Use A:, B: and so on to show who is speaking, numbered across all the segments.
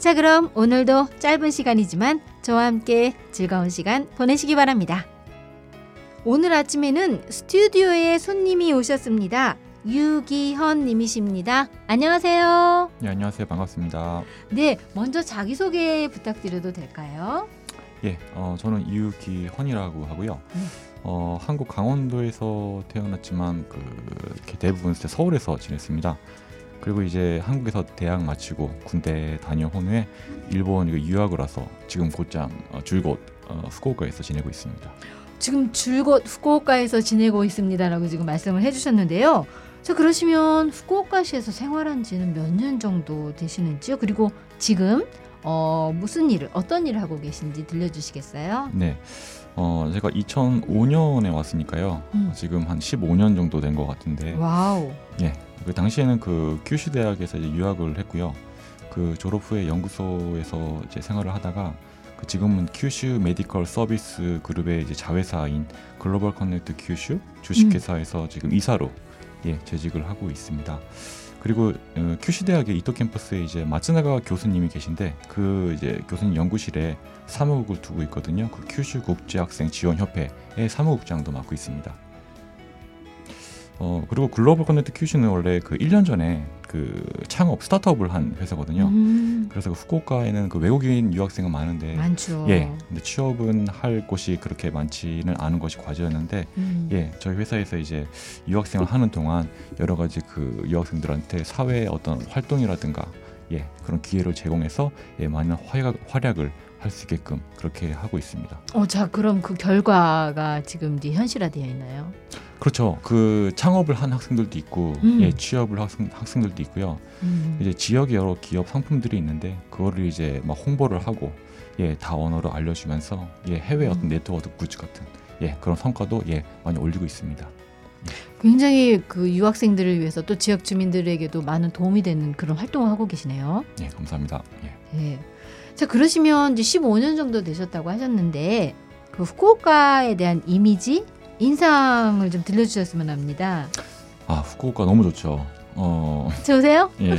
A: 자 그럼 오늘도 짧은 시간이지만 저와 함께 즐거운 시간 보내시기 바랍니다. 오늘 아침에는 스튜디오에 손님이 오셨습니다. 유기현 님이십니다. 안녕하세요.
B: 네, 안녕하세요. 반갑습니다.
A: 네, 먼저 자기소개 부탁드려도 될까요?
B: 예, 어, 저는 이유기헌이라고 하고요.
A: 네.
B: 어, 한국 강원도에서 태어났지만 그 대부분 서울에서 지냈습니다. 그리고 이제 한국에서 대학 마치고 군대 다녀온 후에 일본 유학을 와서 지금 곧장 어, 줄곧 어, 후쿠오카에서 지내고 있습니다.
A: 지금 줄곧 후쿠오카에서 지내고 있습니다라고 지금 말씀을 해주셨는데요. 자 그러시면 후쿠오카시에서 생활한 지는 몇 년 정도 되시는지요? 그리고 지금 어, 무슨 일을 어떤 일을 하고 계신지 들려주시겠어요?
B: 네, 어, 제가 2005년에 왔으니까요.
A: 음.
B: 지금 한 15년 정도 된 것 같은데
A: 와우.
B: 예, 그 당시에는 그 큐슈 대학에서 이제 유학을 했고요. 그 졸업 후에 연구소에서 이제 생활을 하다가 그 지금은 큐슈 Medical Service Group의 이제 자회사인 Global Connect 큐슈 주식회사에서 지금 이사로 예 재직을 하고 있습니다. 그리고 어, 큐슈 대학의 이토 캠퍼스에 이제 마츠나가 교수님이 계신데 그 이제 교수님 연구실에 사무국을 두고 있거든요. 그 큐슈 국제학생 지원 협회의 사무국장도 맡고 있습니다. 어 그리고 글로벌 커넥트 큐슈는 원래 그 1년 전에 그 창업 스타트업을 한 회사거든요.
A: 음,
B: 그래서 그 후쿠오카에는 그 외국인 유학생은 많은데
A: 많죠.
B: 예, 근데 취업은 할 곳이 그렇게 많지는 않은 것이 과제였는데
A: 음.
B: 예, 저희 회사에서 이제 유학생을 하는 동안 여러 가지 그 유학생들한테 사회 어떤 활동이라든가 예, 그런 기회를 제공해서 예, 많은 활약, 활약을 할 수 있게끔 그렇게 하고 있습니다.
A: 어, 자 그럼 그 결과가 지금 이제 현실화되어 있나요?
B: 그렇죠. 그 창업을 한 학생들도 있고
A: 음.
B: 예, 취업을 학생, 학생들도 있고요.
A: 음.
B: 이제 지역의 여러 기업 상품들이 있는데 그거를 이제 막 홍보를 하고 예, 다 언어로 알려주면서 예, 해외 어떤
A: 음.
B: 네트워크 굿즈 같은 예, 그런 성과도 예, 많이 올리고 있습니다.
A: 굉장히 그 유학생들을 위해서 또 지역 주민들에게도 많은 도움이 되는 그런 활동을 하고 계시네요.
B: 예, 감사합니다. 예.
A: 네. 자 그러시면 이제 15년 정도 되셨다고 하셨는데 그 후쿠오카에 대한 이미지, 인상을 좀 들려주셨으면 합니다.
B: 아, 후쿠오카 너무 좋죠. 어,
A: 좋으세요?
B: 예.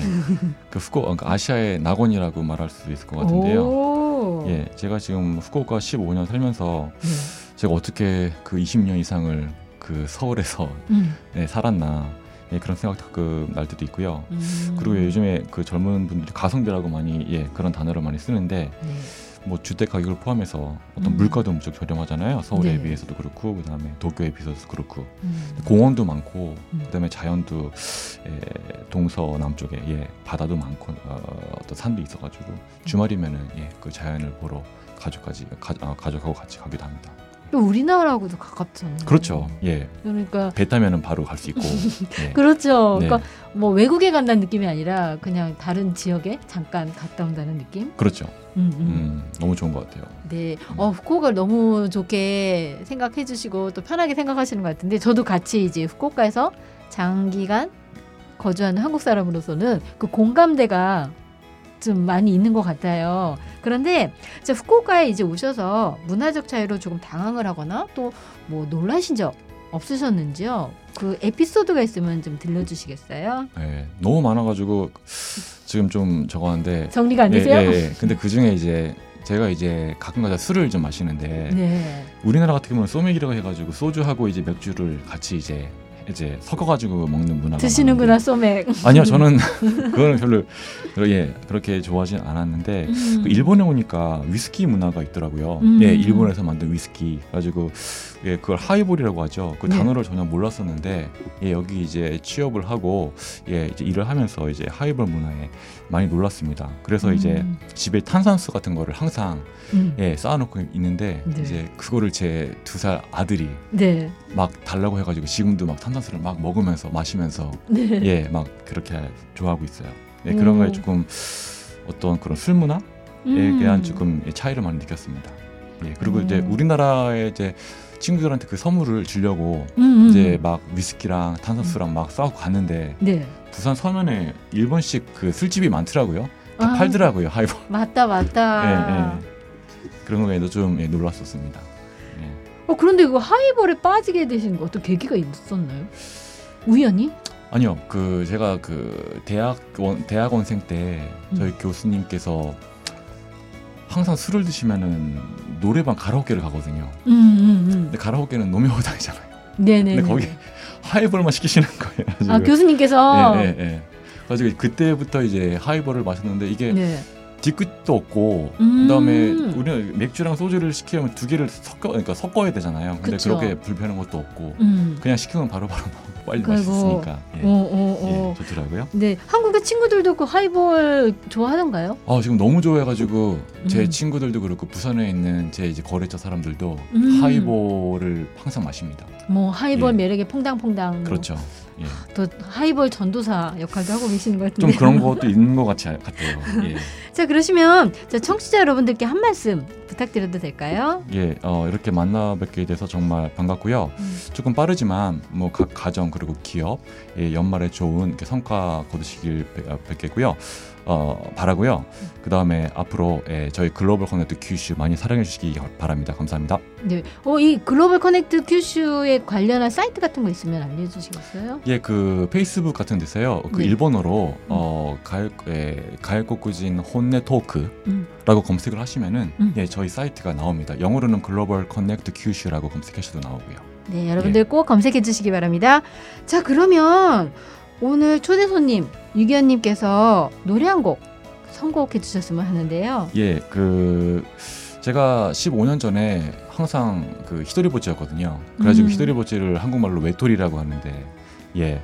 B: 그 후쿠 그러니까 아시아의 낙원이라고 말할 수 있을 것 같은데요.
A: 오.
B: 예, 제가 지금 후쿠오카 15년 살면서
A: 네.
B: 제가 어떻게 그 20년 이상을 그 서울에서
A: 음.
B: 예, 살았나 예, 그런 생각 그날 때도 있고요.
A: 음.
B: 그리고 요즘에 그 젊은 분들이 가성비라고 많이 예 그런 단어를 많이 쓰는데
A: 네.
B: 뭐 주택 가격을 포함해서 어떤
A: 음.
B: 물가도 무척 저렴하잖아요. 서울에
A: 네.
B: 비해서도 그렇고 그다음에 도쿄에 비해서도 그렇고
A: 음.
B: 공원도 많고
A: 음.
B: 그다음에 자연도 예, 동서 남 쪽에 예 바다도 많고 어, 어떤 산도 있어가지고 주말이면은 예 그 자연을 보러 가족까지 가, 아, 가족하고 같이 가기도 합니다.
A: 또 우리나라하고도 가깝잖아요.
B: 그렇죠. 예.
A: 그러니까
B: 배 타면은 바로 갈 수 있고. 예.
A: 그렇죠.
B: 네.
A: 그러니까 뭐 외국에 간다는 느낌이 아니라 그냥 다른 지역에 잠깐 갔다 온다는 느낌.
B: 그렇죠.
A: 음, 음.
B: 음, 너무 좋은 것 같아요.
A: 네, 어, 후쿠오카를 너무 좋게 생각해 주시고 또 편하게 생각하시는 것 같은데 저도 같이 이제 후쿠오카에서 장기간 거주하는 한국 사람으로서는 그 공감대가 좀 많이 있는 것 같아요. 그런데 저 후쿠오카에 이제 오셔서 문화적 차이로 조금 당황을 하거나 또 뭐 놀라신 적 없으셨는지요? 그 에피소드가 있으면 좀 들려주시겠어요?
B: 예, 너무 많아가지고 지금 좀 적었는데.
A: 정리가 안
B: 예,
A: 되세요?
B: 예, 예. 근데 그 중에 이제 제가 이제 가끔가다 술을 좀 마시는데
A: 네.
B: 우리나라 같은 경우는 소맥이라고 해가지고 소주하고 이제 맥주를 같이 이제 이제 섞어가지고 먹는 문화가
A: 드시는구나 소맥.
B: 아니요 저는 그거는 별로 예 그렇게 좋아하진 않았는데 그 일본에 오니까 위스키 문화가 있더라고요.
A: 음.
B: 예, 일본에서 만든 위스키. 가지고 예, 그걸 하이볼이라고 하죠. 그
A: 네.
B: 단어를 전혀 몰랐었는데 예, 여기 이제 취업을 하고 예, 이제 일을 하면서 이제 하이볼 문화에 많이 놀랐습니다. 그래서 이제
A: 음.
B: 집에 탄산수 같은 거를 항상
A: 음.
B: 예, 쌓아놓고 있는데
A: 네.
B: 이제 그거를 제 두 살 아들이
A: 네.
B: 막 달라고 해가지고 지금도 막 탄 산수를 막 먹으면서 마시면서
A: 네.
B: 예, 막 그렇게 좋아하고 있어요. 네, 그런
A: 음.
B: 거에 조금 어떤 그런 술 문화
A: 음.
B: 대한 조금 차이를 많이 느꼈습니다. 예, 그리고
A: 음.
B: 이제 우리나라에 이제 친구들한테 그 선물을 주려고
A: 음, 음.
B: 이제 막 위스키랑 탄산수랑 막 싸우고 갔는데
A: 네.
B: 부산 서면에 일본식 그 술집이 많더라고요. 다
A: 아.
B: 팔더라고요 하이볼.
A: 맞다 맞다.
B: 예, 예. 그런 거에도 좀 예, 놀랐었습니다. 예.
A: 어 그런데 그 하이볼에 빠지게 되신 거 어떤 계기가 있었나요? 우연히?
B: 아니요, 그 제가 그 대학원 대학원생 때 저희 교수님께서 항상 술을 드시면은 노래방 가라오케를 가거든요.
A: 음, 음, 음.
B: 근데 가라오케는 노명호당이잖아요.
A: 네네.
B: 근데 거기 하이볼만 시키시는 거예요.
A: 아. 교수님께서
B: 예, 예, 예. 그래서 그때부터 이제 하이볼을 마셨는데 이게
A: 네.
B: 뒤끝도 없고
A: 음.
B: 그다음에 우리는 맥주랑 소주를 시키면 두 개를 섞어 그러니까 섞어야 되잖아요. 근데
A: 그쵸.
B: 그렇게 불편한 것도 없고
A: 음.
B: 그냥 시키면 바로바로 빨리
A: 그리고,
B: 마셨으니까 예.
A: 어, 어, 어.
B: 예, 좋더라고요.
A: 네, 한국의 친구들도 그 하이볼 좋아하던가요?
B: 아 지금 너무 좋아해가지고 제
A: 음.
B: 친구들도 그렇고 부산에 있는 제 이제 거래처 사람들도
A: 음.
B: 하이볼을 항상 마십니다.
A: 뭐 하이볼
B: 예.
A: 매력에 퐁당퐁당. 뭐
B: 그렇죠. 예.
A: 또 하이볼 전도사 역할도 하고 계시는
B: 것좀
A: 같은데.
B: 그런 것도 있는 것 같이 같아요. 예.
A: 자 그러시면 자, 청취자 여러분들께 한 말씀 부탁드려도 될까요?
B: 예, 어, 이렇게 만나 뵙게 돼서 정말 반갑고요.
A: 음.
B: 조금 빠르지만 뭐 각 가정 그리고 기업 예, 연말에 좋은 성과 거두시길 뵙- 어, 뵙겠고요. 어, 바라고요. 그 다음에 앞으로 예, 저희 Global Connect 큐슈 많이 사랑해 주시기 바랍니다. 감사합니다.
A: 네. 어, 이 Global Connect 큐슈에 관련한 사이트 같은 거 있으면 알려주시겠어요?
B: 예, 그 페이스북 같은 데서요. 그
A: 네.
B: 일본어로 어, 가을 예, 가을 꽃꾸진 혼내 토크라고
A: 음.
B: 검색을 하시면은
A: 음.
B: 예, 저희 사이트가 나옵니다. 영어로는 Global Connect 큐슈라고 검색하셔도 나오고요.
A: 네, 여러분들 꼭 검색해 주시기 바랍니다. 자, 그러면 오늘 초대 손님 유기현님께서 노래 한 곡 선곡해 주셨으면 하는데요.
B: 예, 그 제가 15년 전에 항상 그 히토리보찌였거든요. 그래가지고
A: 음.
B: 히토리보찌를 한국말로 외톨이라고 하는데 예,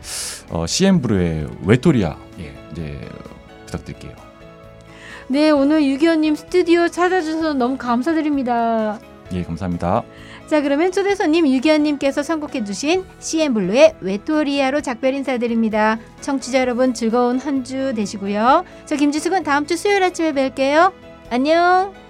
B: 어, CM브루의 외톨이야 예, 이제 부탁드릴게요.
A: 네, 오늘 유기현님 스튜디오 찾아주셔서 너무 감사드립니다.
B: 예, 감사합니다.
A: 자, 그러면 초대 손님 유기현님께서 선곡해 주신 CN블루의 외토리아로 작별 인사드립니다. 청취자 여러분 즐거운 한 주 되시고요. 저 김지숙은 다음 주 수요일 아침에 뵐게요. 안녕.